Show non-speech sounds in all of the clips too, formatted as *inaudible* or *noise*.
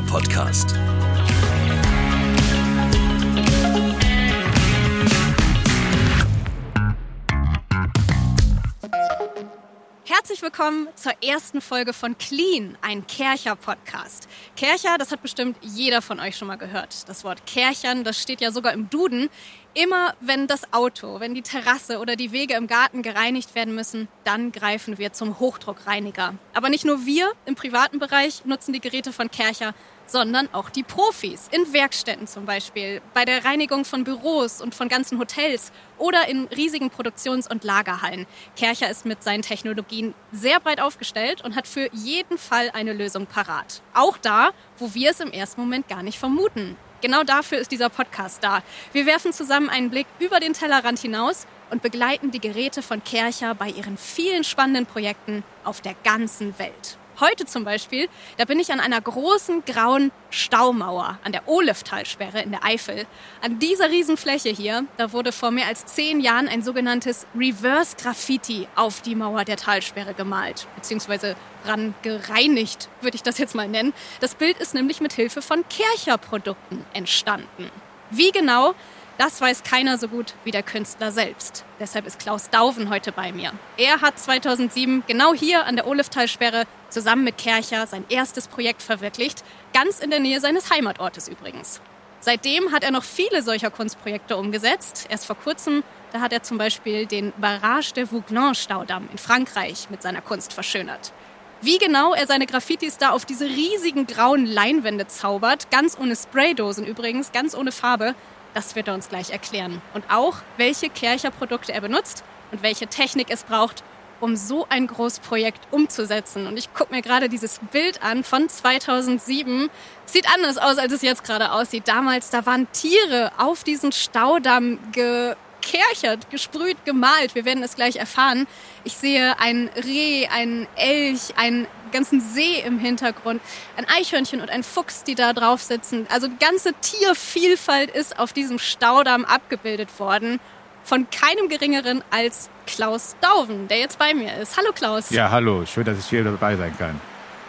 Podcast. Willkommen zur ersten Folge von Clean, ein Kercher-Podcast. Kercher, das hat bestimmt jeder von euch schon mal gehört. Das Wort Kerchern, das steht ja sogar im Duden. Immer wenn das Auto, wenn die Terrasse oder die Wege im Garten gereinigt werden müssen, dann greifen wir zum Hochdruckreiniger. Aber nicht nur wir im privaten Bereich nutzen die Geräte von Kercher, sondern auch die Profis. In Werkstätten zum Beispiel, bei der Reinigung von Büros und von ganzen Hotels oder in riesigen Produktions- und Lagerhallen. Kercher ist mit seinen Technologien sehr breit aufgestellt und hat für jeden Fall eine Lösung parat. Auch da, wo wir es im ersten Moment gar nicht vermuten. Genau dafür ist dieser Podcast da. Wir werfen zusammen einen Blick über den Tellerrand hinaus und begleiten die Geräte von Kercher bei ihren vielen spannenden Projekten auf der ganzen Welt. Heute zum Beispiel, da bin ich an einer großen grauen Staumauer an der Oleftalsperre in der Eifel. An dieser Riesenfläche hier, da wurde vor mehr als zehn Jahren ein sogenanntes Reverse Graffiti auf die Mauer der Talsperre gemalt, beziehungsweise ran gereinigt, würde ich das jetzt mal nennen. Das Bild ist nämlich mit Hilfe von Kercher-Produkten entstanden. Wie genau, das weiß keiner so gut wie der Künstler selbst. Deshalb ist Klaus Dauven heute bei mir. Er hat 2007 genau hier an der Oleftalsperre zusammen mit Kercher sein erstes Projekt verwirklicht, ganz in der Nähe seines Heimatortes übrigens. Seitdem hat er noch viele solcher Kunstprojekte umgesetzt. Erst vor kurzem, da hat er zum Beispiel den Barrage de Vouglans-Staudamm in Frankreich mit seiner Kunst verschönert. Wie genau er seine Graffitis da auf diese riesigen grauen Leinwände zaubert, ganz ohne Spraydosen übrigens, ganz ohne Farbe, das wird er uns gleich erklären. Und auch, welche Kercher-Produkte er benutzt und welche Technik es braucht, um so ein Großprojekt umzusetzen. Und ich gucke mir gerade dieses Bild an von 2007. Sieht anders aus, als es jetzt gerade aussieht. Damals, da waren Tiere auf diesen Staudamm gekerchert, gesprüht, gemalt. Wir werden es gleich erfahren. Ich sehe ein Reh, ein Elch, einen ganzen See im Hintergrund, ein Eichhörnchen und ein Fuchs, die da drauf sitzen. Also ganze Tiervielfalt ist auf diesem Staudamm abgebildet worden von keinem geringeren als Klaus Dauven, der jetzt bei mir ist. Hallo Klaus. Ja, hallo, schön, dass ich hier dabei sein kann.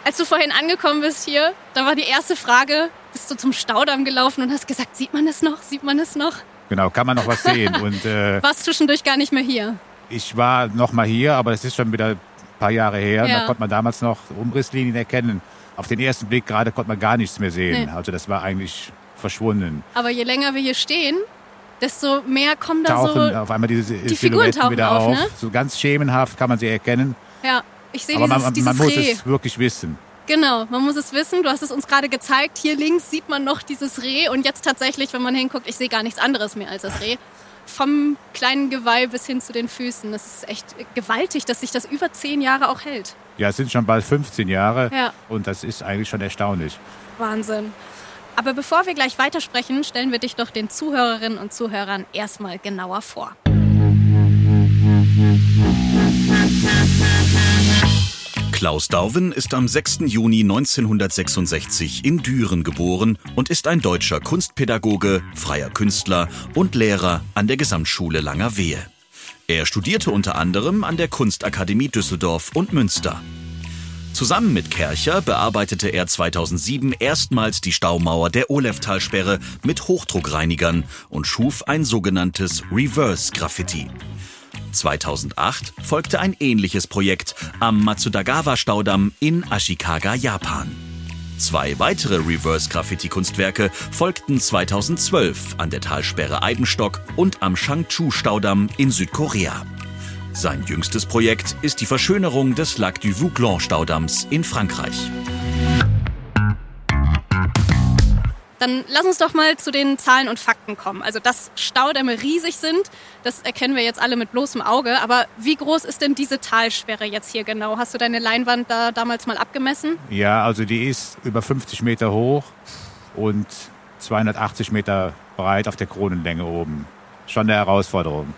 Als du vorhin angekommen bist hier, da war die erste Frage, bist du zum Staudamm gelaufen und hast gesagt, sieht man es noch, sieht man es noch? Genau, kann man noch was sehen. und, äh, *laughs* Warst zwischendurch gar nicht mehr hier? Ich war noch mal hier, aber es ist schon wieder ein paar Jahre her. Ja. Da konnte man damals noch Umrisslinien erkennen. Auf den ersten Blick gerade konnte man gar nichts mehr sehen. Nee. Also das war eigentlich verschwunden. Aber je länger wir hier stehen, desto mehr kommen da tauchen so auf einmal diese die Silhouetten wieder auf. auf. Ne? So ganz schemenhaft kann man sie erkennen. Ja, ich sehe dieses, man, dieses man muss Reh. es wirklich wissen. Genau, man muss es wissen. Du hast es uns gerade gezeigt. Hier links sieht man noch dieses Reh und jetzt tatsächlich, wenn man hinguckt, ich sehe gar nichts anderes mehr als das Reh. Vom kleinen Geweih bis hin zu den Füßen. Das ist echt gewaltig, dass sich das über zehn Jahre auch hält. Ja, es sind schon bald 15 Jahre ja. und das ist eigentlich schon erstaunlich. Wahnsinn. Aber bevor wir gleich weitersprechen, stellen wir dich doch den Zuhörerinnen und Zuhörern erstmal genauer vor. Klaus Dauven ist am 6. Juni 1966 in Düren geboren und ist ein deutscher Kunstpädagoge, freier Künstler und Lehrer an der Gesamtschule Langerwehe. Er studierte unter anderem an der Kunstakademie Düsseldorf und Münster. Zusammen mit Kercher bearbeitete er 2007 erstmals die Staumauer der Oleftalsperre mit Hochdruckreinigern und schuf ein sogenanntes Reverse Graffiti. 2008 folgte ein ähnliches Projekt am Matsudagawa-Staudamm in Ashikaga, Japan. Zwei weitere Reverse-Graffiti-Kunstwerke folgten 2012 an der Talsperre Eibenstock und am Shangchu-Staudamm in Südkorea. Sein jüngstes Projekt ist die Verschönerung des Lac du Vouglans-Staudamms in Frankreich. Dann lass uns doch mal zu den Zahlen und Fakten kommen. Also, dass Staudämme riesig sind, das erkennen wir jetzt alle mit bloßem Auge. Aber wie groß ist denn diese Talsperre jetzt hier genau? Hast du deine Leinwand da damals mal abgemessen? Ja, also die ist über 50 Meter hoch und 280 Meter breit auf der Kronenlänge oben. Schon eine Herausforderung.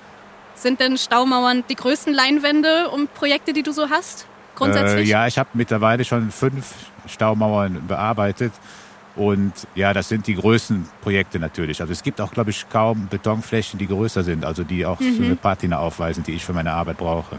Sind denn Staumauern die größten Leinwände und Projekte, die du so hast? Grundsätzlich? Äh, ja, ich habe mittlerweile schon fünf Staumauern bearbeitet. Und ja, das sind die größten Projekte natürlich. Also es gibt auch, glaube ich, kaum Betonflächen, die größer sind, also die auch mhm. so eine Patina aufweisen, die ich für meine Arbeit brauche.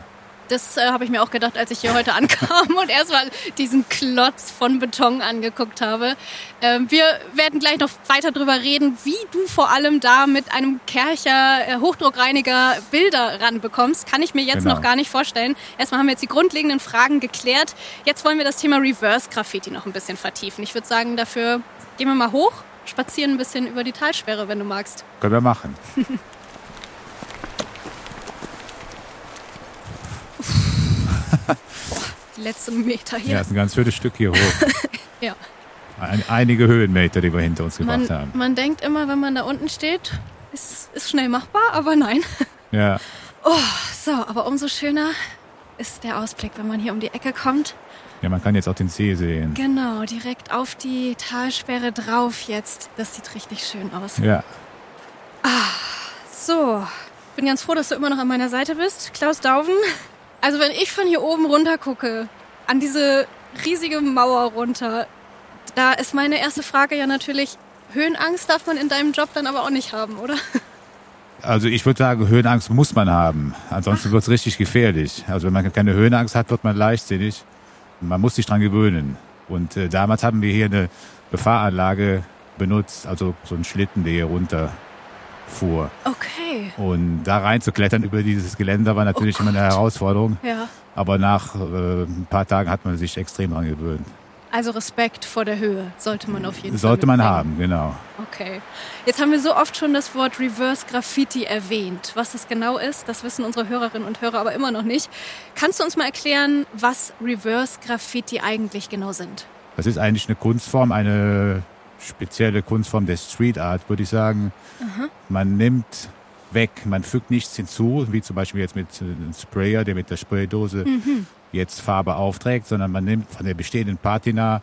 Das äh, habe ich mir auch gedacht, als ich hier heute *laughs* ankam und erstmal diesen Klotz von Beton angeguckt habe. Ähm, wir werden gleich noch weiter darüber reden, wie du vor allem da mit einem Kercher äh, Hochdruckreiniger Bilder ranbekommst. Kann ich mir jetzt genau. noch gar nicht vorstellen. Erstmal haben wir jetzt die grundlegenden Fragen geklärt. Jetzt wollen wir das Thema Reverse Graffiti noch ein bisschen vertiefen. Ich würde sagen, dafür gehen wir mal hoch, spazieren ein bisschen über die Talsperre, wenn du magst. Können wir machen. *laughs* die letzten Meter hier. Ja, ist ein ganz schönes Stück hier hoch. *laughs* ja. Ein, einige Höhenmeter, die wir hinter uns gebracht man, haben. Man denkt immer, wenn man da unten steht, ist, ist schnell machbar, aber nein. *laughs* Ja. Oh, so, aber umso schöner ist der Ausblick, wenn man hier um die Ecke kommt. Ja, man kann jetzt auch den See sehen. Genau, direkt auf die Talsperre drauf jetzt. Das sieht richtig schön aus. Ja. Ah, so. Bin ganz froh, dass du immer noch an meiner Seite bist. Klaus Dauven, also wenn ich von hier oben runter gucke, an diese riesige Mauer runter, da ist meine erste Frage ja natürlich, Höhenangst darf man in deinem Job dann aber auch nicht haben, oder? Also ich würde sagen, Höhenangst muss man haben. Ansonsten wird es richtig gefährlich. Also wenn man keine Höhenangst hat, wird man leichtsinnig. Man muss sich dran gewöhnen. Und äh, damals haben wir hier eine Befahranlage benutzt, also so einen Schlitten, der hier runter fuhr. Okay. Und da rein zu klettern über dieses Geländer war natürlich oh immer eine Herausforderung. Ja. Aber nach äh, ein paar Tagen hat man sich extrem daran gewöhnt. Also Respekt vor der Höhe sollte man auf jeden sollte Fall. Sollte man haben, genau. Okay. Jetzt haben wir so oft schon das Wort Reverse Graffiti erwähnt. Was das genau ist, das wissen unsere Hörerinnen und Hörer aber immer noch nicht. Kannst du uns mal erklären, was Reverse Graffiti eigentlich genau sind? Das ist eigentlich eine Kunstform, eine spezielle Kunstform der Street Art, würde ich sagen. Aha. Man nimmt weg, man fügt nichts hinzu, wie zum Beispiel jetzt mit einem Sprayer, der mit der Spraydose mhm. jetzt Farbe aufträgt, sondern man nimmt von der bestehenden Patina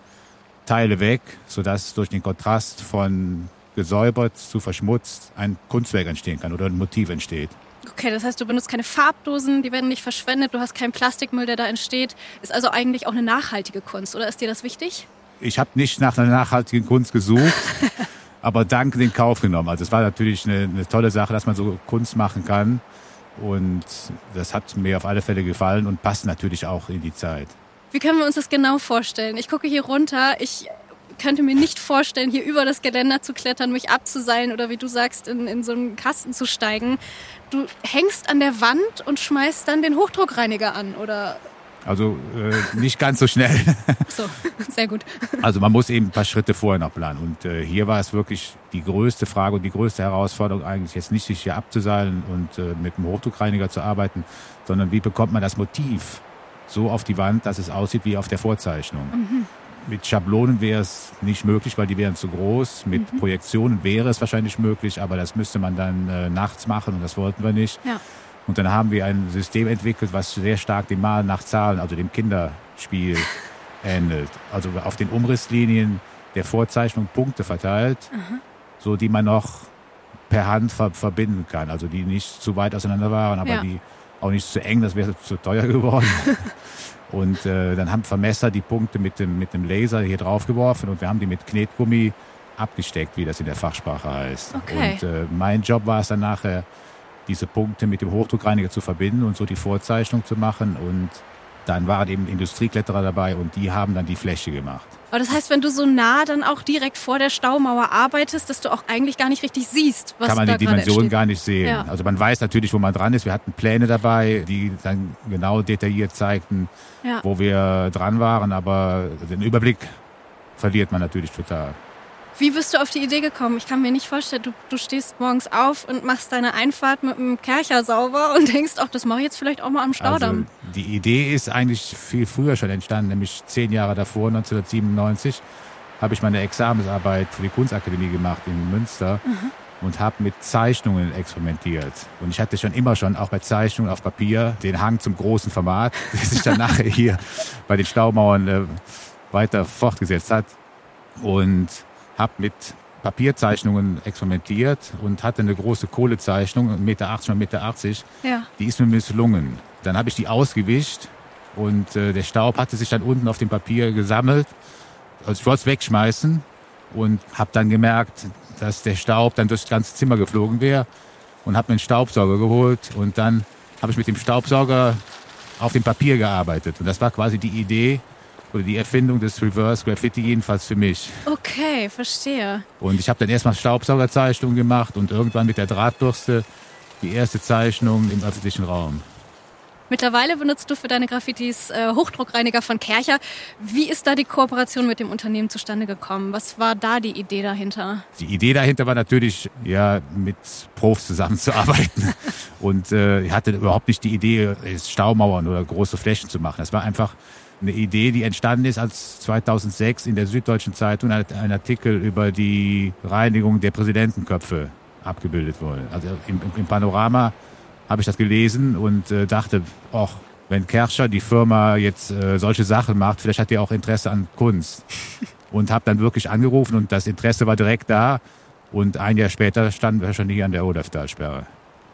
Teile weg, sodass durch den Kontrast von gesäubert zu verschmutzt ein Kunstwerk entstehen kann oder ein Motiv entsteht. Okay, das heißt, du benutzt keine Farbdosen, die werden nicht verschwendet, du hast keinen Plastikmüll, der da entsteht. Ist also eigentlich auch eine nachhaltige Kunst, oder ist dir das wichtig? Ich habe nicht nach einer nachhaltigen Kunst gesucht, *laughs* aber dank den Kauf genommen. Also es war natürlich eine, eine tolle Sache, dass man so Kunst machen kann. Und das hat mir auf alle Fälle gefallen und passt natürlich auch in die Zeit. Wie können wir uns das genau vorstellen? Ich gucke hier runter. Ich könnte mir nicht vorstellen, hier über das Geländer zu klettern, mich abzuseilen oder wie du sagst, in, in so einen Kasten zu steigen. Du hängst an der Wand und schmeißt dann den Hochdruckreiniger an, oder also äh, nicht ganz so schnell. So, sehr gut. Also man muss eben ein paar Schritte vorher noch planen. Und äh, hier war es wirklich die größte Frage und die größte Herausforderung eigentlich jetzt nicht sich hier abzuseilen und äh, mit einem Hochdruckreiniger zu arbeiten, sondern wie bekommt man das Motiv so auf die Wand, dass es aussieht wie auf der Vorzeichnung. Mhm. Mit Schablonen wäre es nicht möglich, weil die wären zu groß. Mit mhm. Projektionen wäre es wahrscheinlich möglich, aber das müsste man dann äh, nachts machen und das wollten wir nicht. Ja. Und dann haben wir ein System entwickelt, was sehr stark dem Malen nach Zahlen, also dem Kinderspiel *laughs* ähnelt. Also auf den Umrisslinien der Vorzeichnung Punkte verteilt, mhm. so die man noch per Hand ver verbinden kann. Also die nicht zu weit auseinander waren, aber ja. die auch nicht zu eng, das wäre *laughs* zu teuer geworden. *laughs* und äh, dann haben Vermesser die Punkte mit dem, mit dem Laser hier drauf geworfen und wir haben die mit Knetgummi abgesteckt, wie das in der Fachsprache heißt. Okay. Und äh, mein Job war es dann nachher, diese Punkte mit dem Hochdruckreiniger zu verbinden und so die Vorzeichnung zu machen. Und dann waren eben Industriekletterer dabei und die haben dann die Fläche gemacht. Aber das heißt, wenn du so nah dann auch direkt vor der Staumauer arbeitest, dass du auch eigentlich gar nicht richtig siehst, was Kann man da die Dimension gar nicht sehen. Ja. Also man weiß natürlich, wo man dran ist. Wir hatten Pläne dabei, die dann genau detailliert zeigten, ja. wo wir dran waren. Aber den Überblick verliert man natürlich total. Wie bist du auf die Idee gekommen? Ich kann mir nicht vorstellen, du, du stehst morgens auf und machst deine Einfahrt mit einem Kercher sauber *laughs* und denkst, ach, das mache ich jetzt vielleicht auch mal am Staudamm. Also, die Idee ist eigentlich viel früher schon entstanden, nämlich zehn Jahre davor, 1997, habe ich meine Examensarbeit für die Kunstakademie gemacht in Münster. Mhm und habe mit Zeichnungen experimentiert. Und ich hatte schon immer schon, auch bei Zeichnungen auf Papier, den Hang zum großen Format, *laughs* der sich dann nachher hier bei den Staumauern äh, weiter fortgesetzt hat. Und habe mit Papierzeichnungen experimentiert und hatte eine große Kohlezeichnung, 1,80 Meter mal 1,80 Meter. Ja. Die ist mir misslungen. Dann habe ich die ausgewischt und äh, der Staub hatte sich dann unten auf dem Papier gesammelt. Also ich wollte es wegschmeißen und habe dann gemerkt, dass der Staub dann durchs ganze Zimmer geflogen wäre und habe mir einen Staubsauger geholt und dann habe ich mit dem Staubsauger auf dem Papier gearbeitet. Und das war quasi die Idee oder die Erfindung des Reverse Graffiti, jedenfalls für mich. Okay, verstehe. Und ich habe dann erstmal Staubsaugerzeichnungen gemacht und irgendwann mit der Drahtbürste die erste Zeichnung im öffentlichen Raum. Mittlerweile benutzt du für deine Graffitis äh, Hochdruckreiniger von Kercher. Wie ist da die Kooperation mit dem Unternehmen zustande gekommen? Was war da die Idee dahinter? Die Idee dahinter war natürlich, ja, mit Profs zusammenzuarbeiten. *laughs* und äh, ich hatte überhaupt nicht die Idee, Staumauern oder große Flächen zu machen. Das war einfach eine Idee, die entstanden ist, als 2006 in der Süddeutschen Zeitung ein Artikel über die Reinigung der Präsidentenköpfe abgebildet wurde. Also im, im Panorama habe ich das gelesen und äh, dachte, ach, wenn Kerscher, die Firma, jetzt äh, solche Sachen macht, vielleicht hat die auch Interesse an Kunst. *laughs* Und habe dann wirklich angerufen und das Interesse war direkt da. Und ein Jahr später standen wir schon hier an der Odeftalsperre.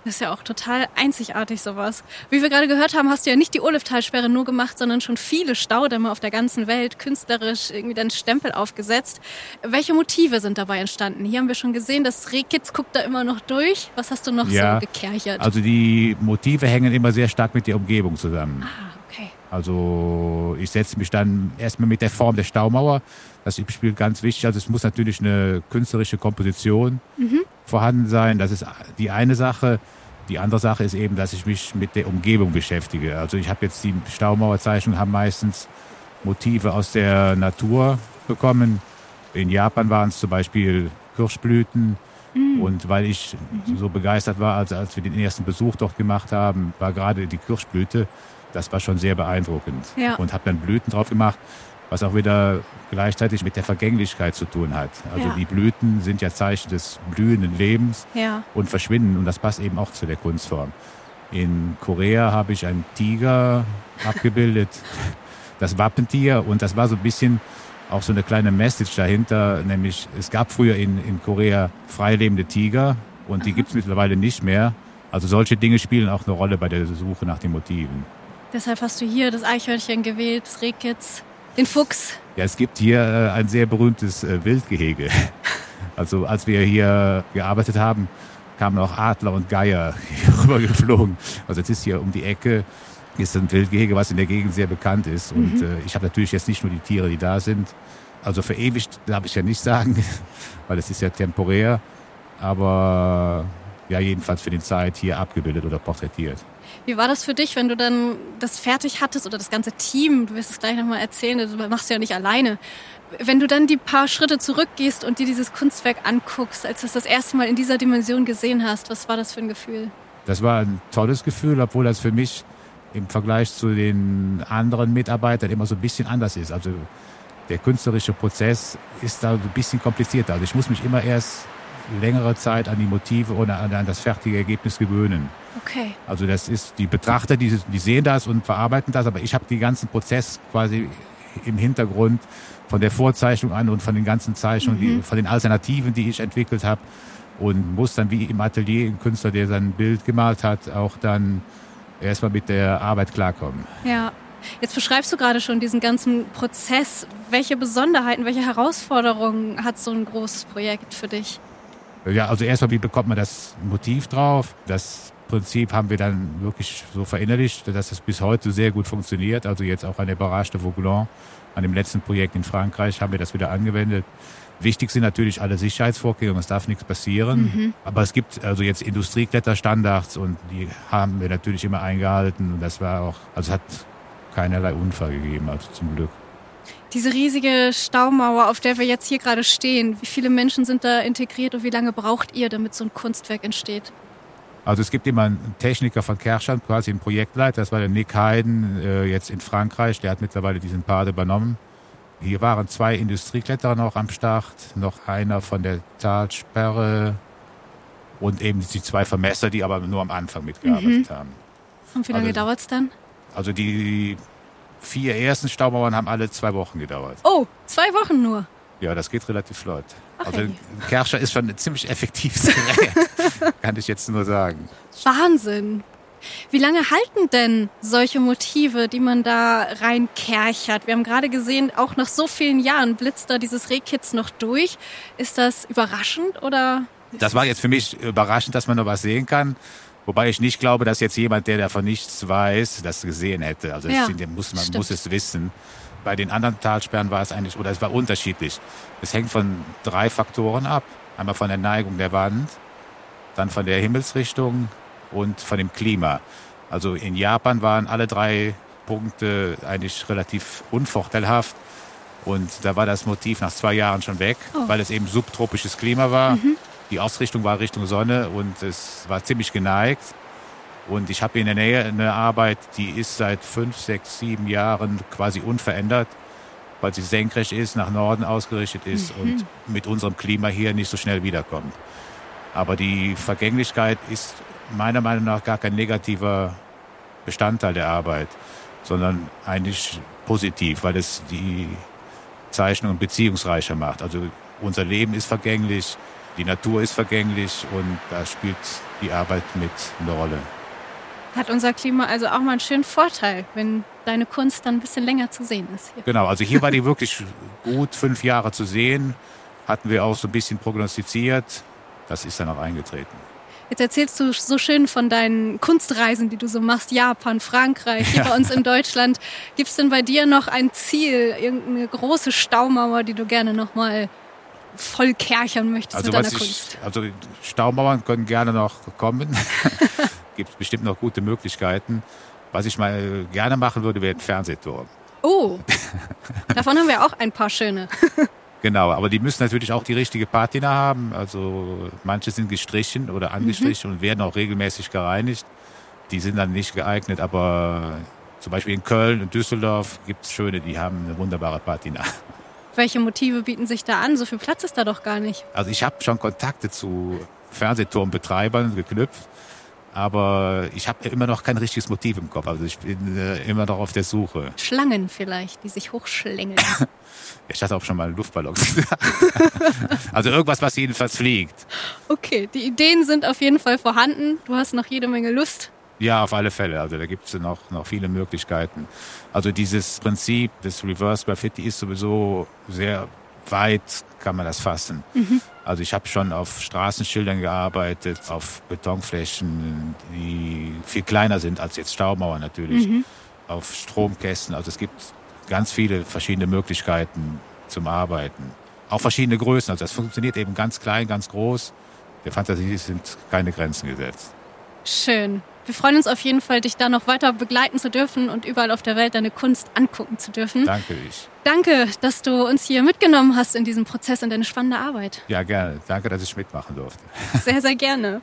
Das ist ja auch total einzigartig sowas. Wie wir gerade gehört haben, hast du ja nicht die Oliftalsperre nur gemacht, sondern schon viele Staudämme auf der ganzen Welt künstlerisch irgendwie deinen Stempel aufgesetzt. Welche Motive sind dabei entstanden? Hier haben wir schon gesehen, das Rehkitz guckt da immer noch durch. Was hast du noch ja, so gekerchert? Also die Motive hängen immer sehr stark mit der Umgebung zusammen. Ah, okay. Also ich setze mich dann erstmal mit der Form der Staumauer. Das spielt ganz wichtig. Also es muss natürlich eine künstlerische Komposition mhm. Vorhanden sein. Das ist die eine Sache. Die andere Sache ist eben, dass ich mich mit der Umgebung beschäftige. Also ich habe jetzt die Staumauerzeichnungen haben meistens Motive aus der Natur bekommen. In Japan waren es zum Beispiel Kirschblüten. Mhm. Und weil ich mhm. so begeistert war, als, als wir den ersten Besuch dort gemacht haben, war gerade die Kirschblüte, das war schon sehr beeindruckend. Ja. Und habe dann Blüten drauf gemacht was auch wieder gleichzeitig mit der Vergänglichkeit zu tun hat. Also ja. die Blüten sind ja Zeichen des blühenden Lebens ja. und verschwinden und das passt eben auch zu der Kunstform. In Korea habe ich einen Tiger *laughs* abgebildet, das Wappentier und das war so ein bisschen auch so eine kleine Message dahinter, nämlich es gab früher in, in Korea freilebende Tiger und die gibt es mittlerweile nicht mehr. Also solche Dinge spielen auch eine Rolle bei der Suche nach den Motiven. Deshalb hast du hier das Eichhörnchen gewählt, das Rehkitz. Den Fuchs. Ja, es gibt hier äh, ein sehr berühmtes äh, Wildgehege. *laughs* Also als wir hier gearbeitet haben, kamen auch Adler und Geier *laughs* rübergeflogen. Also jetzt ist hier um die Ecke ist ein Wildgehege, was in der Gegend sehr bekannt ist. Und mhm. äh, ich habe natürlich jetzt nicht nur die Tiere, die da sind. Also verewigt darf ich ja nicht sagen, *laughs* weil es ist ja temporär. Aber ja, jedenfalls für die Zeit hier abgebildet oder porträtiert. Wie war das für dich, wenn du dann das fertig hattest oder das ganze Team, du wirst es gleich nochmal erzählen, du machst ja nicht alleine. Wenn du dann die paar Schritte zurückgehst und dir dieses Kunstwerk anguckst, als du es das erste Mal in dieser Dimension gesehen hast, was war das für ein Gefühl? Das war ein tolles Gefühl, obwohl das für mich im Vergleich zu den anderen Mitarbeitern immer so ein bisschen anders ist. Also der künstlerische Prozess ist da ein bisschen komplizierter. Also ich muss mich immer erst längere Zeit an die Motive oder an das fertige Ergebnis gewöhnen. Okay. Also das ist die Betrachter, die, die sehen das und verarbeiten das, aber ich habe den ganzen Prozess quasi im Hintergrund von der Vorzeichnung an und von den ganzen Zeichnungen, mhm. die, von den Alternativen, die ich entwickelt habe und muss dann wie im Atelier ein Künstler, der sein Bild gemalt hat, auch dann erstmal mit der Arbeit klarkommen. Ja. Jetzt beschreibst du gerade schon diesen ganzen Prozess. Welche Besonderheiten, welche Herausforderungen hat so ein großes Projekt für dich? Ja, also erstmal, wie bekommt man das Motiv drauf? Das Prinzip haben wir dann wirklich so verinnerlicht, dass es bis heute sehr gut funktioniert. Also jetzt auch an der Barrage de Vauglans, an dem letzten Projekt in Frankreich, haben wir das wieder angewendet. Wichtig sind natürlich alle Sicherheitsvorkehrungen, es darf nichts passieren. Mhm. Aber es gibt also jetzt Industriekletterstandards und die haben wir natürlich immer eingehalten. Und das war auch, also es hat keinerlei Unfall gegeben, also zum Glück. Diese riesige Staumauer, auf der wir jetzt hier gerade stehen, wie viele Menschen sind da integriert und wie lange braucht ihr, damit so ein Kunstwerk entsteht? Also es gibt immer einen Techniker von Kerschan, quasi einen Projektleiter, das war der Nick Hayden, äh, jetzt in Frankreich, der hat mittlerweile diesen Part übernommen. Hier waren zwei Industriekletterer noch am Start, noch einer von der Talsperre und eben die zwei Vermesser, die aber nur am Anfang mitgearbeitet mhm. haben. Und wie lange also, dauert es dann? Also die vier ersten Staumauern haben alle zwei Wochen gedauert. Oh, zwei Wochen nur? Ja, das geht relativ flott. Ach, also. Kerscher ist schon ein ziemlich effektives Gerät, *laughs* kann ich jetzt nur sagen. Wahnsinn. Wie lange halten denn solche Motive, die man da reinkerchert? Wir haben gerade gesehen, auch nach so vielen Jahren blitzt da dieses Rehkitz noch durch. Ist das überraschend oder? Das war jetzt für mich überraschend, dass man noch was sehen kann. Wobei ich nicht glaube, dass jetzt jemand, der davon nichts weiß, das gesehen hätte. Also Ja, es, muss, man stimmt. muss es wissen. Bei den anderen Talsperren war es eigentlich, oder es war unterschiedlich. Es hängt von drei Faktoren ab. Einmal von der Neigung der Wand, dann von der Himmelsrichtung und von dem Klima. Also in Japan waren alle drei Punkte eigentlich relativ unvorteilhaft. Und da war das Motiv nach zwei Jahren schon weg, Oh. weil es eben subtropisches Klima war. Die Ausrichtung war Richtung Sonne und es war ziemlich geneigt. Und ich habe in der Nähe eine Arbeit, die ist seit fünf, sechs, sieben Jahren quasi unverändert, weil sie senkrecht ist, nach Norden ausgerichtet ist und mit unserem Klima hier nicht so schnell wiederkommt. Aber die Vergänglichkeit ist meiner Meinung nach gar kein negativer Bestandteil der Arbeit, sondern eigentlich positiv, weil es die Zeichnung beziehungsreicher macht. Also unser Leben ist vergänglich, die Natur ist vergänglich und da spielt die Arbeit mit eine Rolle. Hat unser Klima also auch mal einen schönen Vorteil, wenn deine Kunst dann ein bisschen länger zu sehen ist. Hier. Genau, also hier war die *laughs* wirklich gut fünf Jahre zu sehen, hatten wir auch so ein bisschen prognostiziert. Das ist dann auch eingetreten. Jetzt erzählst du so schön von deinen Kunstreisen, die du so machst, Japan, Frankreich, hier bei *laughs* uns in Deutschland. Gibt es denn bei dir noch ein Ziel, irgendeine große Staumauer, die du gerne noch mal voll kerchern möchtest Also mit deiner ich, Kunst? also Staumauern können gerne noch kommen. *laughs* Gibt bestimmt noch gute Möglichkeiten. Was ich mal gerne machen würde, wäre ein Fernsehturm. Oh, *laughs* davon haben wir auch ein paar schöne. *laughs* Genau, aber die müssen natürlich auch die richtige Patina haben. Also manche sind gestrichen oder angestrichen und werden auch regelmäßig gereinigt. Die sind dann nicht geeignet, aber zum Beispiel in Köln und Düsseldorf gibt es schöne, die haben eine wunderbare Patina. Welche Motive bieten sich da an? So viel Platz ist da doch gar nicht. Also ich habe schon Kontakte zu Fernsehturmbetreibern geknüpft, aber ich habe immer noch kein richtiges Motiv im Kopf. Also ich bin äh, immer noch auf der Suche. Schlangen vielleicht, die sich hochschlängeln. *laughs* Ich hatte auch schon mal Luftballons. *laughs* also irgendwas, was jedenfalls fliegt. Okay, die Ideen sind auf jeden Fall vorhanden. Du hast noch jede Menge Lust. Ja, auf alle Fälle. Also da gibt es noch, noch viele Möglichkeiten. Also dieses Prinzip des Reverse Graffiti ist sowieso sehr weit, kann man das fassen. Also ich habe schon auf Straßenschildern gearbeitet, auf Betonflächen, die viel kleiner sind als jetzt Staumauern natürlich, auf Stromkästen. Also es gibt ganz viele verschiedene Möglichkeiten zum Arbeiten. Auch verschiedene Größen. Also das funktioniert eben ganz klein, ganz groß. Der Fantasie sind keine Grenzen gesetzt. Schön. Wir freuen uns auf jeden Fall, dich da noch weiter begleiten zu dürfen und überall auf der Welt deine Kunst angucken zu dürfen. Danke ich. Danke, dass du uns hier mitgenommen hast in diesem Prozess und deine spannende Arbeit. Ja, gerne. Danke, dass ich mitmachen durfte. *laughs* Sehr, sehr gerne.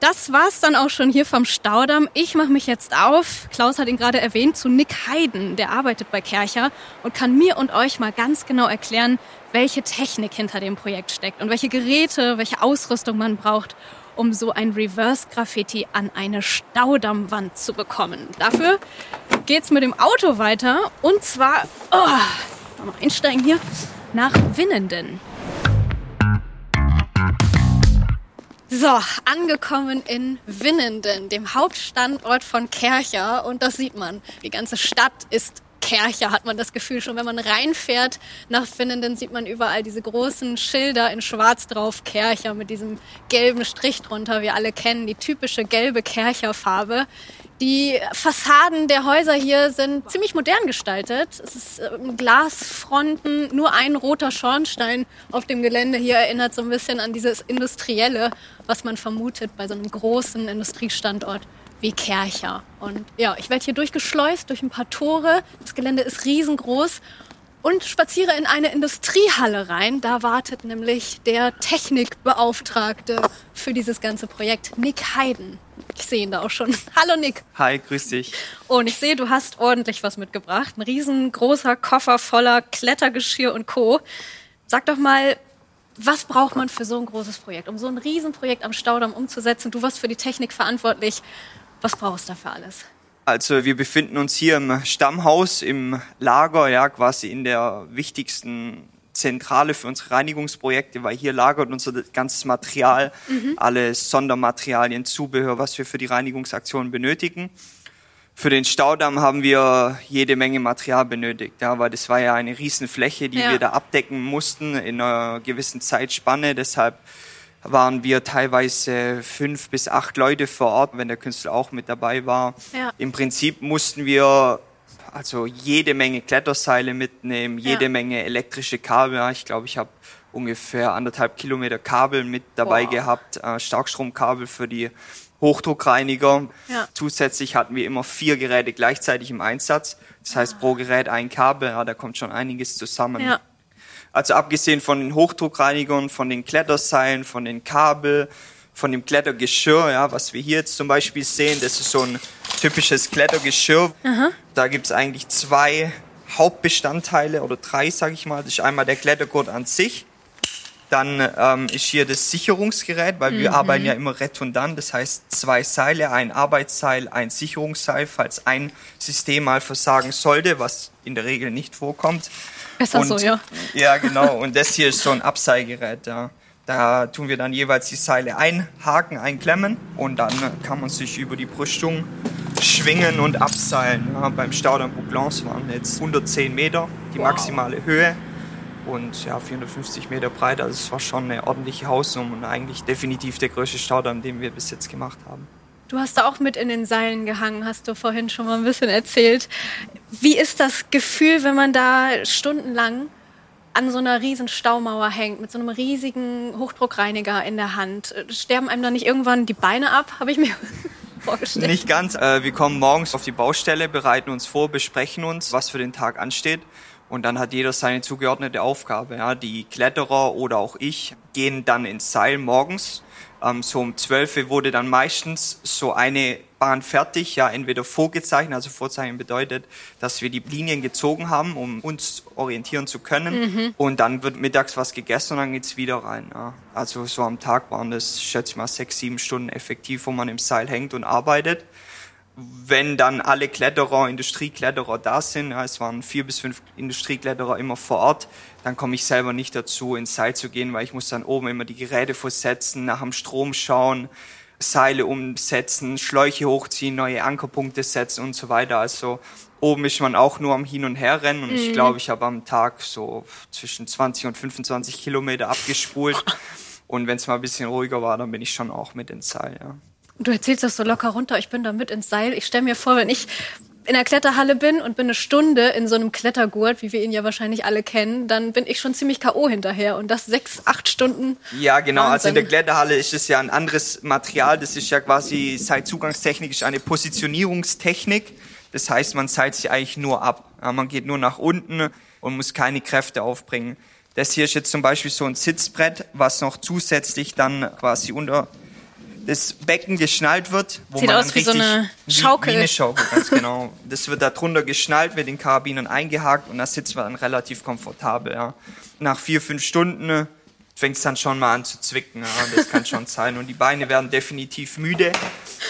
Das war's dann auch schon hier vom Staudamm. Ich mache mich jetzt auf. Klaus hat ihn gerade erwähnt zu Nick Heiden, der arbeitet bei Kercher und kann mir und euch mal ganz genau erklären, welche Technik hinter dem Projekt steckt und welche Geräte, welche Ausrüstung man braucht, um so ein Reverse Graffiti an eine Staudammwand zu bekommen. Dafür geht's mit dem Auto weiter und zwar, oh, mal einsteigen hier, nach Winnenden. So, angekommen in Winnenden, dem Hauptstandort von Kercher. Und das sieht man. Die ganze Stadt ist Kercher, hat man das Gefühl. Schon wenn man reinfährt nach Winnenden, sieht man überall diese großen Schilder in schwarz drauf, Kercher, mit diesem gelben Strich drunter. Wir alle kennen die typische gelbe Kercherfarbe. Die Fassaden der Häuser hier sind ziemlich modern gestaltet. Es ist ähm, Glasfronten, nur ein roter Schornstein auf dem Gelände hier erinnert so ein bisschen an dieses Industrielle, was man vermutet bei so einem großen Industriestandort wie Kercher. Und ja, ich werde hier durchgeschleust durch ein paar Tore. Das Gelände ist riesengroß und spaziere in eine Industriehalle rein. Da wartet nämlich der Technikbeauftragte für dieses ganze Projekt, Nick Heiden. Ich sehe ihn da auch schon. *laughs* Hallo Nick. Hi, grüß dich. Und ich sehe, du hast ordentlich was mitgebracht. Ein riesengroßer Koffer voller Klettergeschirr und Co. Sag doch mal, was braucht man für so ein großes Projekt, um so ein Riesenprojekt am Staudamm umzusetzen? Du warst für die Technik verantwortlich. Was brauchst du dafür alles? Also wir befinden uns hier im Stammhaus, im Lager, ja, quasi in der wichtigsten Zentrale für unsere Reinigungsprojekte, weil hier lagert unser ganzes Material, alle Sondermaterialien, Zubehör, was wir für die Reinigungsaktion benötigen. Für den Staudamm haben wir jede Menge Material benötigt, ja, weil das war ja eine Riesenfläche, die Ja. wir da abdecken mussten in einer gewissen Zeitspanne. Deshalb waren wir teilweise fünf bis acht Leute vor Ort, wenn der Künstler auch mit dabei war. Ja. Im Prinzip mussten wir also jede Menge Kletterseile mitnehmen, jede Ja. Menge elektrische Kabel. Ich glaube, ich habe ungefähr anderthalb Kilometer Kabel mit dabei Boah. gehabt, äh, Starkstromkabel für die Hochdruckreiniger. Ja. Zusätzlich hatten wir immer vier Geräte gleichzeitig im Einsatz. Das heißt, pro Gerät ein Kabel, ja, da kommt schon einiges zusammen. Ja. Also abgesehen von den Hochdruckreinigern, von den Kletterseilen, von den Kabel, von dem Klettergeschirr, ja, was wir hier jetzt zum Beispiel sehen, das ist so ein typisches Klettergeschirr. Da gibt's eigentlich zwei Hauptbestandteile oder drei, sage ich mal. Das ist einmal der Klettergurt an sich. Dann ähm, ist hier das Sicherungsgerät, weil wir arbeiten ja immer redundant. Das heißt, zwei Seile, ein Arbeitsseil, ein Sicherungsseil, falls ein System mal versagen sollte, was in der Regel nicht vorkommt. Besser Und- so, ja. Ja, genau. Und das hier ist so ein Abseilgerät. Ja. Da tun wir dann jeweils die Seile einhaken, einklemmen und dann kann man sich über die Brüstung schwingen und abseilen. Ja, beim Staudamm Bouglans waren jetzt 110 Meter die Wow. maximale Höhe und ja, 450 Meter breit. Also es war schon eine ordentliche Hausnummer und eigentlich definitiv der größte Staudamm, den wir bis jetzt gemacht haben. Du hast da auch mit in den Seilen gehangen, hast du vorhin schon mal ein bisschen erzählt. Wie ist das Gefühl, wenn man da stundenlang an so einer riesen Staumauer hängt, mit so einem riesigen Hochdruckreiniger in der Hand? Sterben einem da nicht irgendwann die Beine ab, habe ich mir *laughs* vorgestellt. Nicht ganz. Äh, wir kommen morgens auf die Baustelle, bereiten uns vor, besprechen uns, was für den Tag ansteht. Und dann hat jeder seine zugeordnete Aufgabe. Ja. Die Kletterer oder auch ich gehen dann ins Seil morgens. Ähm, so um 12 Uhr wurde dann meistens so eine Bahn fertig, ja, entweder vorgezeichnet, also Vorzeichnen bedeutet, dass wir die Linien gezogen haben, um uns orientieren zu können. Und dann wird mittags was gegessen und dann geht's wieder rein. Ja. Also so am Tag waren das, schätze ich mal, sechs, sieben Stunden effektiv, wo man im Seil hängt und arbeitet wenn dann alle Kletterer, Industriekletterer da sind, ja, es waren vier bis fünf Industriekletterer immer vor Ort, dann komme ich selber nicht dazu, ins Seil zu gehen, weil ich muss dann oben immer die Geräte versetzen, nach dem Strom schauen, Seile umsetzen, Schläuche hochziehen, neue Ankerpunkte setzen und so weiter. Also oben ist man auch nur am Hin- und Herrennen und ich glaube, ich habe am Tag so zwischen 20 und 25 Kilometer abgespult. *laughs* Und wenn es mal ein bisschen ruhiger war, dann bin ich schon auch mit ins Seil, ja. Du erzählst das so locker runter, ich bin da mit ins Seil. Ich stelle mir vor, wenn ich in der Kletterhalle bin und bin eine Stunde in so einem Klettergurt, wie wir ihn ja wahrscheinlich alle kennen, dann bin ich schon ziemlich K.O. hinterher. Und das sechs, acht Stunden. Ja, genau. Also in der Wahnsinn. Kletterhalle ist es ja ein anderes Material. Das ist ja quasi, Seilzugangstechnik ist eine Positionierungstechnik. Das heißt, man seilt sich eigentlich nur ab. Man geht nur nach unten und muss keine Kräfte aufbringen. Das hier ist jetzt zum Beispiel so ein Sitzbrett, was noch zusätzlich dann quasi unter das Becken geschnallt wird. Wo Sieht man aus wie so eine Schaukel. Wie, wie eine Schaukel, ganz genau. Das wird da drunter geschnallt, mit den Karabinern eingehakt und da sitzt man dann relativ komfortabel. Ja. Nach vier, fünf Stunden fängt es dann schon mal an zu zwicken. Ja. Das kann schon *laughs* sein. Und die Beine werden definitiv müde.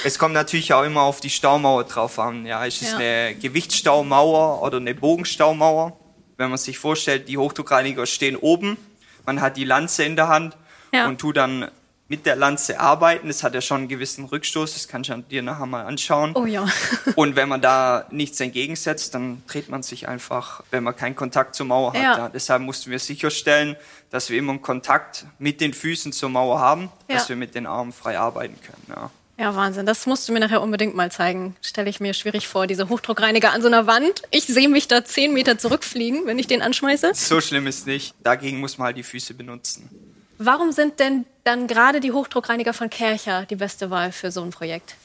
Es kommt natürlich auch immer auf die Staumauer drauf an. Ja, ist es Ja. eine Gewichtsstaumauer oder eine Bogenstaumauer? Wenn man sich vorstellt, die Hochdruckreiniger stehen oben, man hat die Lanze in der Hand Ja. und tut dann mit der Lanze arbeiten. Das hat ja schon einen gewissen Rückstoß, das kann ich dir nachher mal anschauen. Oh ja. *laughs* Und wenn man da nichts entgegensetzt, dann dreht man sich einfach, wenn man keinen Kontakt zur Mauer hat. Ja. Ja. Deshalb mussten wir sicherstellen, dass wir immer einen Kontakt mit den Füßen zur Mauer haben, Ja. dass wir mit den Armen frei arbeiten können. Ja. Ja, Wahnsinn. Das musst du mir nachher unbedingt mal zeigen. Stelle ich mir schwierig vor, diese Hochdruckreiniger an so einer Wand. Ich sehe mich da zehn Meter zurückfliegen, wenn ich den anschmeiße. So schlimm ist nicht. Dagegen muss man halt die Füße benutzen. Warum sind denn dann gerade die Hochdruckreiniger von Kercher die beste Wahl für so ein Projekt?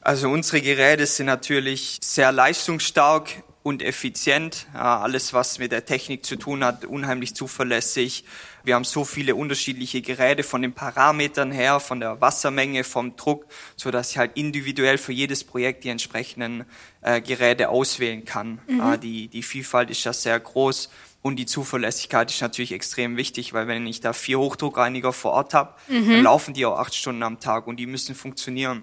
Also unsere Geräte sind natürlich sehr leistungsstark und effizient. Ja, alles, was mit der Technik zu tun hat, unheimlich zuverlässig. Wir haben so viele unterschiedliche Geräte von den Parametern her, von der Wassermenge, vom Druck, so dass ich halt individuell für jedes Projekt die entsprechenden äh, Geräte auswählen kann. Ja, die, die Vielfalt ist ja sehr groß. Und die Zuverlässigkeit ist natürlich extrem wichtig, weil wenn ich da vier Hochdruckreiniger vor Ort habe, dann laufen die auch acht Stunden am Tag und die müssen funktionieren.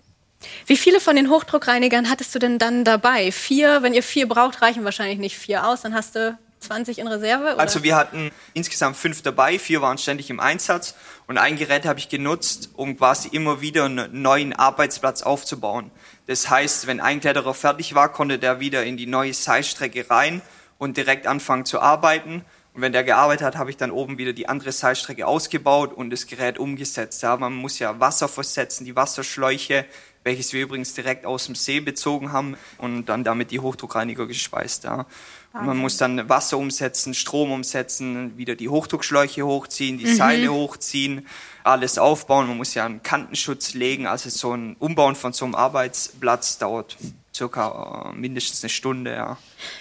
Wie viele von den Hochdruckreinigern hattest du denn dann dabei? Vier? Wenn ihr vier braucht, reichen wahrscheinlich nicht vier aus. Dann hast du 20 in Reserve? Oder? Also wir hatten insgesamt fünf dabei, vier waren ständig im Einsatz und ein Gerät habe ich genutzt, um quasi immer wieder einen neuen Arbeitsplatz aufzubauen. Das heißt, wenn ein Kletterer fertig war, konnte der wieder in die neue Seilstrecke rein und direkt anfangen zu arbeiten Und wenn der gearbeitet hat, habe ich dann oben wieder die andere Seilstrecke ausgebaut und das Gerät umgesetzt. Ja, man muss ja Wasser versetzen, die Wasserschläuche, welches wir übrigens direkt aus dem See bezogen haben und dann damit die Hochdruckreiniger gespeist. Ja. Und man muss dann Wasser umsetzen, Strom umsetzen, wieder die Hochdruckschläuche hochziehen, die mhm. Seile hochziehen, alles aufbauen. Man muss ja einen Kantenschutz legen. Also so ein Umbauen von so einem Arbeitsplatz dauert circa äh, mindestens eine Stunde. Ja.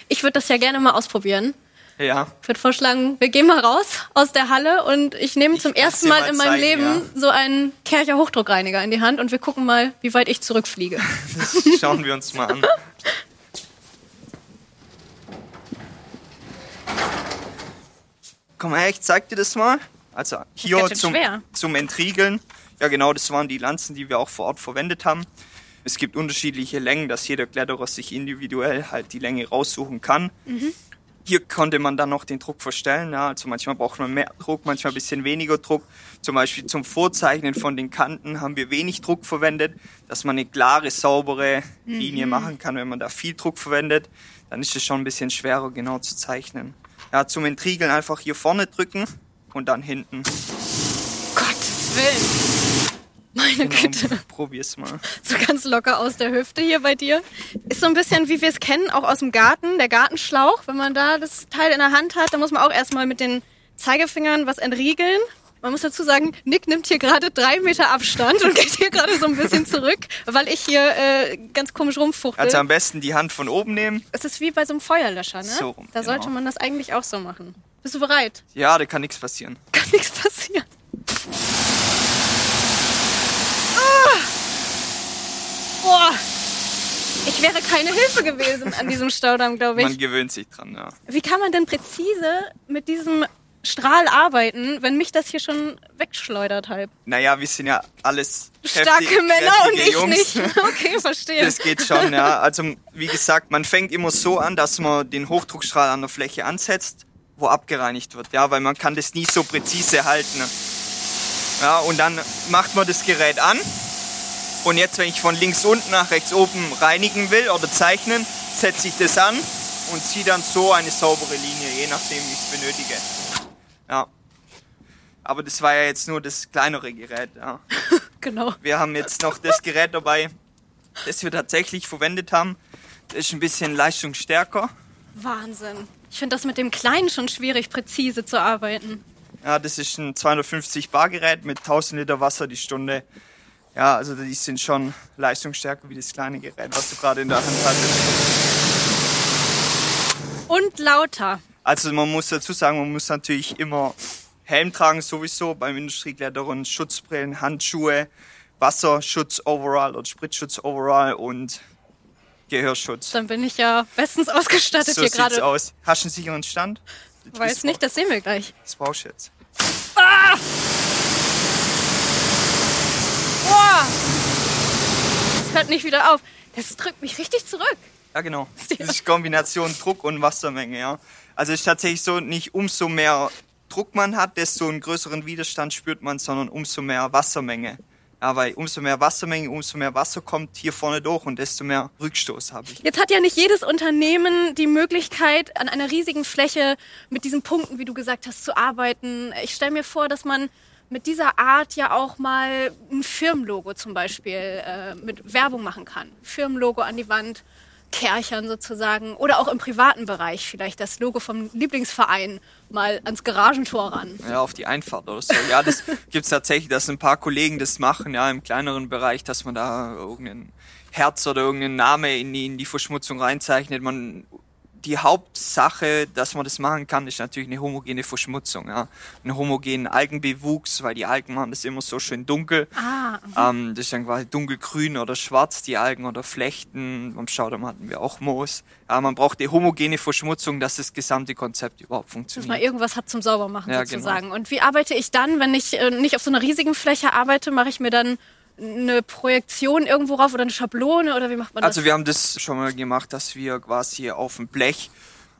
Ich würde das ja gerne mal ausprobieren. Ja. Ich würde vorschlagen, wir gehen mal raus aus der Halle und ich nehme zum ersten Mal, mal in meinem zeigen, Leben ja. so einen Kercher Hochdruckreiniger in die Hand und wir gucken mal, wie weit ich zurückfliege. *laughs* Das schauen wir uns mal an. Komm her, ich zeig dir das mal. Also hier zum, zum Entriegeln. Ja genau, das waren die Lanzen, die wir auch vor Ort verwendet haben. Es gibt unterschiedliche Längen, dass jeder Kletterer sich individuell halt die Länge raussuchen kann. Mhm. Hier konnte man dann noch den Druck verstellen. Ja. Also manchmal braucht man mehr Druck, manchmal ein bisschen weniger Druck. Zum Beispiel zum Vorzeichnen von den Kanten haben wir wenig Druck verwendet, dass man eine klare, saubere Linie mhm. machen kann. Wenn man da viel Druck verwendet, dann ist es schon ein bisschen schwerer genau zu zeichnen. Ja, zum Entriegeln einfach hier vorne drücken und dann hinten. Gottes Willen. Meine genau, Güte. Probier's mal. So ganz locker aus der Hüfte hier bei dir. Ist so ein bisschen, wie wir es kennen, auch aus dem Garten, der Gartenschlauch. Wenn man da das Teil in der Hand hat, dann muss man auch erstmal mit den Zeigefingern was entriegeln. Man muss dazu sagen, Nick nimmt hier gerade drei Meter Abstand und geht hier gerade so ein bisschen zurück, weil ich hier äh, ganz komisch rumfuchtel. Also am besten die Hand von oben nehmen. Es ist wie bei so einem Feuerlöscher, ne? So rum, da genau. sollte man das eigentlich auch so machen. Bist du bereit? Ja, da kann nichts passieren. Kann nichts passieren. Ah! Boah! Ich wäre keine Hilfe gewesen an diesem Staudamm, glaube ich. Man gewöhnt sich dran, ja. Wie kann man denn präzise mit diesem Strahl arbeiten, wenn mich das hier schon wegschleudert halb. Naja, wir sind ja alles starke Männer und ich Jungs. nicht. *laughs* Okay, verstehe. Das geht schon, ja. Also wie gesagt, man fängt immer so an, dass man den Hochdruckstrahl an der Fläche ansetzt, wo abgereinigt wird, ja, weil man kann das nie so präzise halten. Ja, und dann macht man das Gerät an. Und jetzt, wenn ich von links unten nach rechts oben reinigen will oder zeichnen, setze ich das an und ziehe dann so eine saubere Linie, je nachdem, wie ich es benötige. Ja. Aber das war ja jetzt nur das kleinere Gerät. Ja. *laughs* genau. Wir haben jetzt noch das Gerät dabei, das wir tatsächlich verwendet haben. Das ist ein bisschen leistungsstärker. Wahnsinn. Ich finde das mit dem Kleinen schon schwierig, präzise zu arbeiten. Ja, das ist ein 250 Bar Gerät mit 1000 Liter Wasser die Stunde. Ja, also die sind schon leistungsstärker wie das kleine Gerät, was du gerade in der Hand hattest. Und lauter. Also man muss dazu sagen, man muss natürlich immer Helm tragen sowieso beim Industrieklettern, Schutzbrillen, Handschuhe, Wasserschutz overall oder Spritzschutz overall und Gehörschutz. Dann bin ich ja bestens ausgestattet so hier gerade. So aus. Hast du einen sicheren Stand? Weiß nicht, das sehen wir gleich. Das brauchst du jetzt. Ah! Boah! Das hört nicht wieder auf. Das drückt mich richtig zurück. Ja, genau. *laughs* Das ist Kombination Druck und Wassermenge, ja. Also es ist tatsächlich so, nicht umso mehr Druck man hat, desto einen größeren Widerstand spürt man, sondern umso mehr Wassermenge. Ja, weil umso mehr Wassermenge, umso mehr Wasser kommt hier vorne durch und desto mehr Rückstoß habe ich. Jetzt hat ja nicht jedes Unternehmen die Möglichkeit, an einer riesigen Fläche mit diesen Punkten, wie du gesagt hast, zu arbeiten. Ich stelle mir vor, dass man mit dieser Art ja auch mal ein Firmenlogo zum Beispiel äh, mit Werbung machen kann. Firmenlogo an die Wand Kärchern sozusagen oder auch im privaten Bereich vielleicht das Logo vom Lieblingsverein mal ans Garagentor ran. Ja, auf die Einfahrt oder so. Ja, das *laughs* gibt es tatsächlich, dass ein paar Kollegen das machen, ja, im kleineren Bereich, dass man da irgendein Herz oder irgendeinen Name in die, in die Verschmutzung reinzeichnet. Man die Hauptsache, dass man das machen kann, ist natürlich eine homogene Verschmutzung. Ja. Einen homogenen Algenbewuchs, weil die Algen machen das immer so schön dunkel. Ah, ähm, das ist dann quasi dunkelgrün oder schwarz, die Algen oder Flechten. Beim Staudamm hatten wir auch Moos. Ja, man braucht eine homogene Verschmutzung, dass das gesamte Konzept überhaupt funktioniert. Dass man irgendwas hat zum Saubermachen ja, sozusagen. Genau. Und wie arbeite ich dann, wenn ich äh, nicht auf so einer riesigen Fläche arbeite, mache ich mir dann eine Projektion irgendwo rauf oder eine Schablone oder wie macht man das? Also wir haben das schon mal gemacht, dass wir quasi auf dem Blech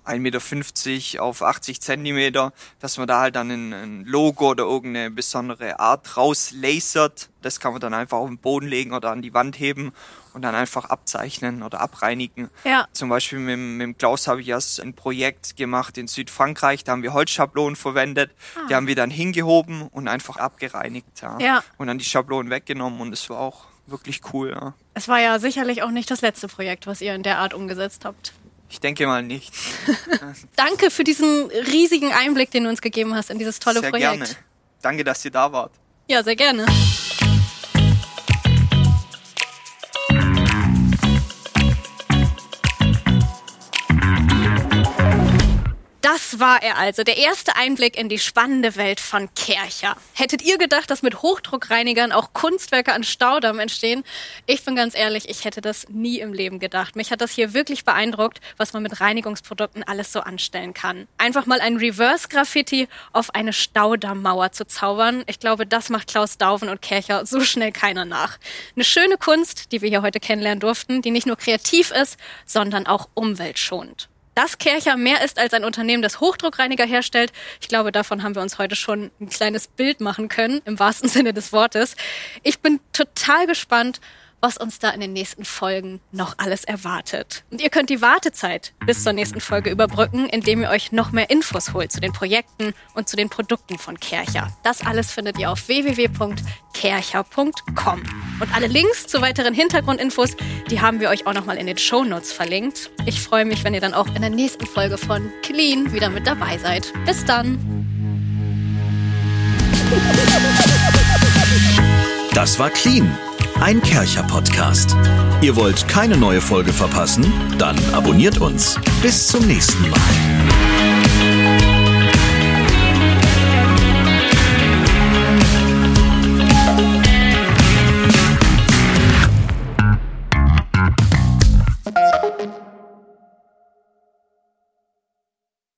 1,50 Meter auf 80 Zentimeter, dass man da halt dann ein, ein Logo oder irgendeine besondere Art rauslasert. Das kann man dann einfach auf den Boden legen oder an die Wand heben und dann einfach abzeichnen oder abreinigen. Ja. Zum Beispiel mit, mit dem Klaus habe ich erst ein Projekt gemacht in Südfrankreich, da haben wir Holzschablonen verwendet, die haben wir dann hingehoben und einfach abgereinigt. Ja. Ja. Und dann die Schablonen weggenommen und es war auch wirklich cool. Ja. Es war ja sicherlich auch nicht das letzte Projekt, was ihr in der Art umgesetzt habt. Ich denke mal nicht. *laughs* Danke für diesen riesigen Einblick, den du uns gegeben hast in dieses tolle Sehr Projekt. gerne. Danke, dass ihr da wart. Ja, sehr gerne. Das war er also, der erste Einblick in die spannende Welt von Kercher. Hättet ihr gedacht, dass mit Hochdruckreinigern auch Kunstwerke an Staudamm entstehen? Ich bin ganz ehrlich, ich hätte das nie im Leben gedacht. Mich hat das hier wirklich beeindruckt, was man mit Reinigungsprodukten alles so anstellen kann. Einfach mal ein Reverse-Graffiti auf eine Staudammmauer zu zaubern, ich glaube, das macht Klaus Dauven und Kercher so schnell keiner nach. Eine schöne Kunst, die wir hier heute kennenlernen durften, die nicht nur kreativ ist, sondern auch umweltschonend. Dass Kercher mehr ist als ein Unternehmen, das Hochdruckreiniger herstellt, ich glaube, davon haben wir uns heute schon ein kleines Bild machen können, im wahrsten *laughs* Sinne des Wortes. Ich bin total gespannt, was uns da in den nächsten Folgen noch alles erwartet. Und ihr könnt die Wartezeit bis zur nächsten Folge überbrücken, indem ihr euch noch mehr Infos holt zu den Projekten und zu den Produkten von Kercher. Das alles findet ihr auf www.kercher.com. Und alle Links zu weiteren Hintergrundinfos, die haben wir euch auch nochmal in den Show Notes verlinkt. Ich freue mich, wenn ihr dann auch in der nächsten Folge von Clean wieder mit dabei seid. Bis dann! Das war Clean, ein Kercher-Podcast. Ihr wollt keine neue Folge verpassen? Dann abonniert uns. Bis zum nächsten Mal.